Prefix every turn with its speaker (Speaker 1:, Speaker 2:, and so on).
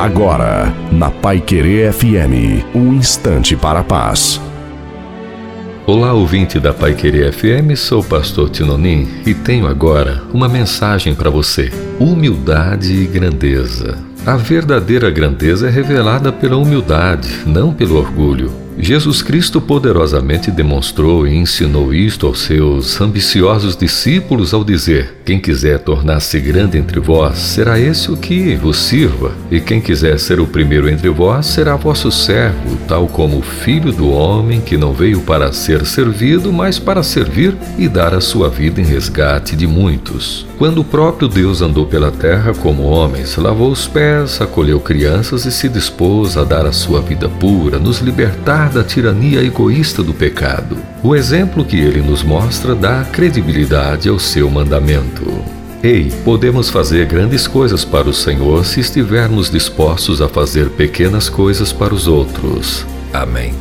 Speaker 1: Agora, na Pai Querer FM, um instante para a paz.
Speaker 2: Olá, ouvinte da Pai Querer FM, sou o pastor Tinonim e tenho agora uma mensagem para você: humildade e grandeza. A verdadeira grandeza é revelada pela humildade, não pelo orgulho. Jesus Cristo poderosamente demonstrou e ensinou isto aos seus ambiciosos discípulos ao dizer: Quem quiser tornar-se grande entre vós, será esse o que vos sirva, e quem quiser ser o primeiro entre vós, será vosso servo, tal como o filho do homem que não veio para ser servido, mas para servir e dar a sua vida em resgate de muitos. Quando o próprio Deus andou pela terra como homem, se lavou os pés, acolheu crianças e se dispôs a dar a sua vida pura, nos libertar da tirania egoísta do pecado. O exemplo que ele nos mostra dá credibilidade ao seu mandamento. Ei, podemos fazer grandes coisas para o Senhor se estivermos dispostos a fazer pequenas coisas para os outros. Amém.